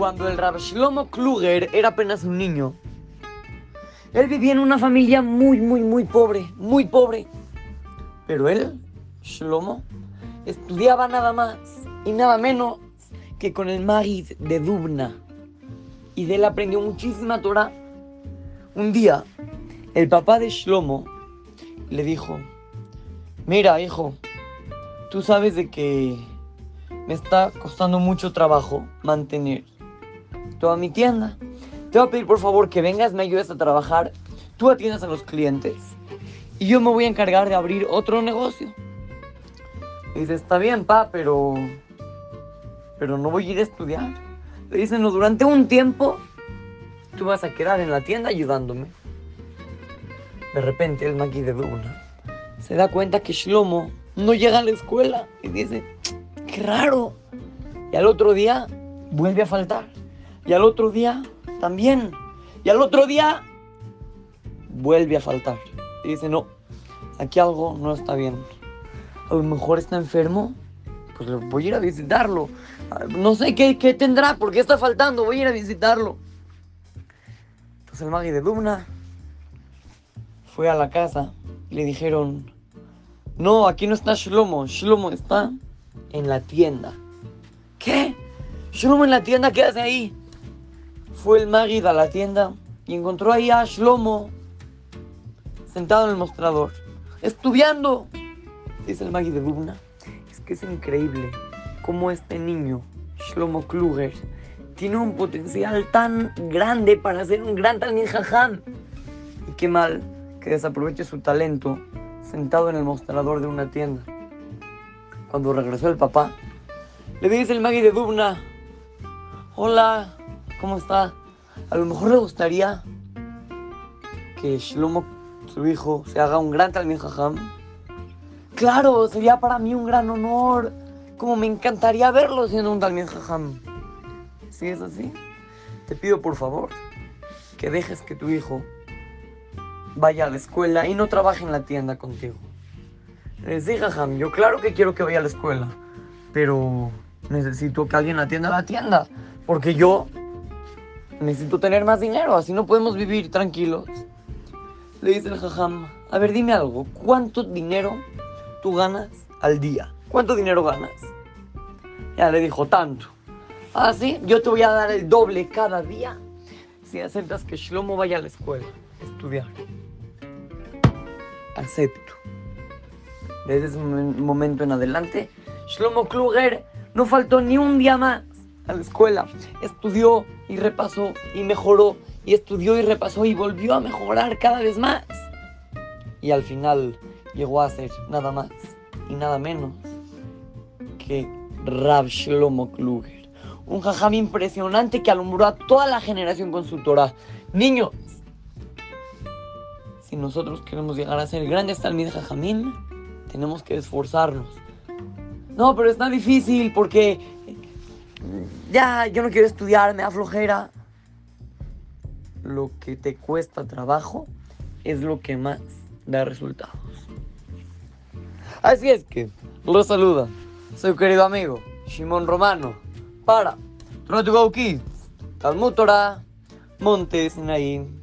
cuando el Rab Shlomo Kluger era apenas un niño, él vivía en una familia muy, muy, muy pobre, muy pobre. Pero él, Shlomo, estudiaba nada más y nada menos que con el Magid de Dubna. Y de él aprendió muchísima Torah. Un día, el papá de Shlomo le dijo, mira hijo, tú sabes de que me está costando mucho trabajo mantener toda mi tienda. Te voy a pedir por favor que vengas, me ayudes a trabajar, tú atiendas a los clientes y yo me voy a encargar de abrir otro negocio. Dice, está bien, pa, pero... Pero no voy a ir a estudiar. Le dicen, no, durante un tiempo tú vas a quedar en la tienda ayudándome. De repente el Maki de Duna se da cuenta que Shlomo no llega a la escuela y dice, qué raro. Y al otro día vuelve a faltar. Y al otro día también. Y al otro día vuelve a faltar. Y dice, no, aquí algo no está bien. A lo mejor está enfermo. Pues voy a ir a visitarlo. No sé qué, tendrá, porque está faltando. Voy a ir a visitarlo. Entonces el Magi de Dubna fue a la casa y le dijeron, no, aquí no está Shlomo, Shlomo está en la tienda. ¿Qué? Shlomo en la tienda, ¿qué hace ahí? Fue el Magid a la tienda y encontró ahí a Shlomo sentado en el mostrador, estudiando. Dice el Magid de Dubna, es que es increíble cómo este niño, Shlomo Kluger, tiene un potencial tan grande para ser un gran Talmid Jajam. Y qué mal que desaproveche su talento sentado en el mostrador de una tienda. Cuando regresó el papá, le dice el Magui de Dubna, hola, ¿cómo está? A lo mejor le gustaría que Shlomo, su hijo, se haga un gran Talmid Jajam. Claro, sería para mí un gran honor. Como me encantaría verlo siendo un Talmid Jajam. Si es así, te pido por favor que dejes que tu hijo vaya a la escuela y no trabaje en la tienda contigo. Le sí, jajam, yo claro que quiero que vaya a la escuela, pero necesito que alguien atienda la tienda, porque yo necesito tener más dinero, así no podemos vivir tranquilos. Le dice el jajam, a ver, dime algo, ¿cuánto dinero tú ganas al día? ¿Cuánto dinero ganas? Ya le dijo, tanto. Ah, sí, yo te voy a dar el doble cada día si aceptas que Shlomo vaya a la escuela a estudiar acepto. Desde ese momento en adelante, Shlomo Kluger no faltó ni un día más a la escuela. Estudió y repasó y mejoró y estudió y repasó y volvió a mejorar cada vez más. Y al final llegó a ser nada más y nada menos que Rab Shlomo Kluger. Un jajam impresionante que alumbró a toda la generación con su Torah. Niños, si nosotros queremos llegar a ser grandes Talmid Jajamín, tenemos que esforzarnos. No, pero está difícil porque ya yo no quiero estudiar, me da flojera. Lo que te cuesta trabajo es lo que más da resultados. Así es que, los saluda su querido amigo Shimon Romano para Try to Go Kids, Talmud Naim.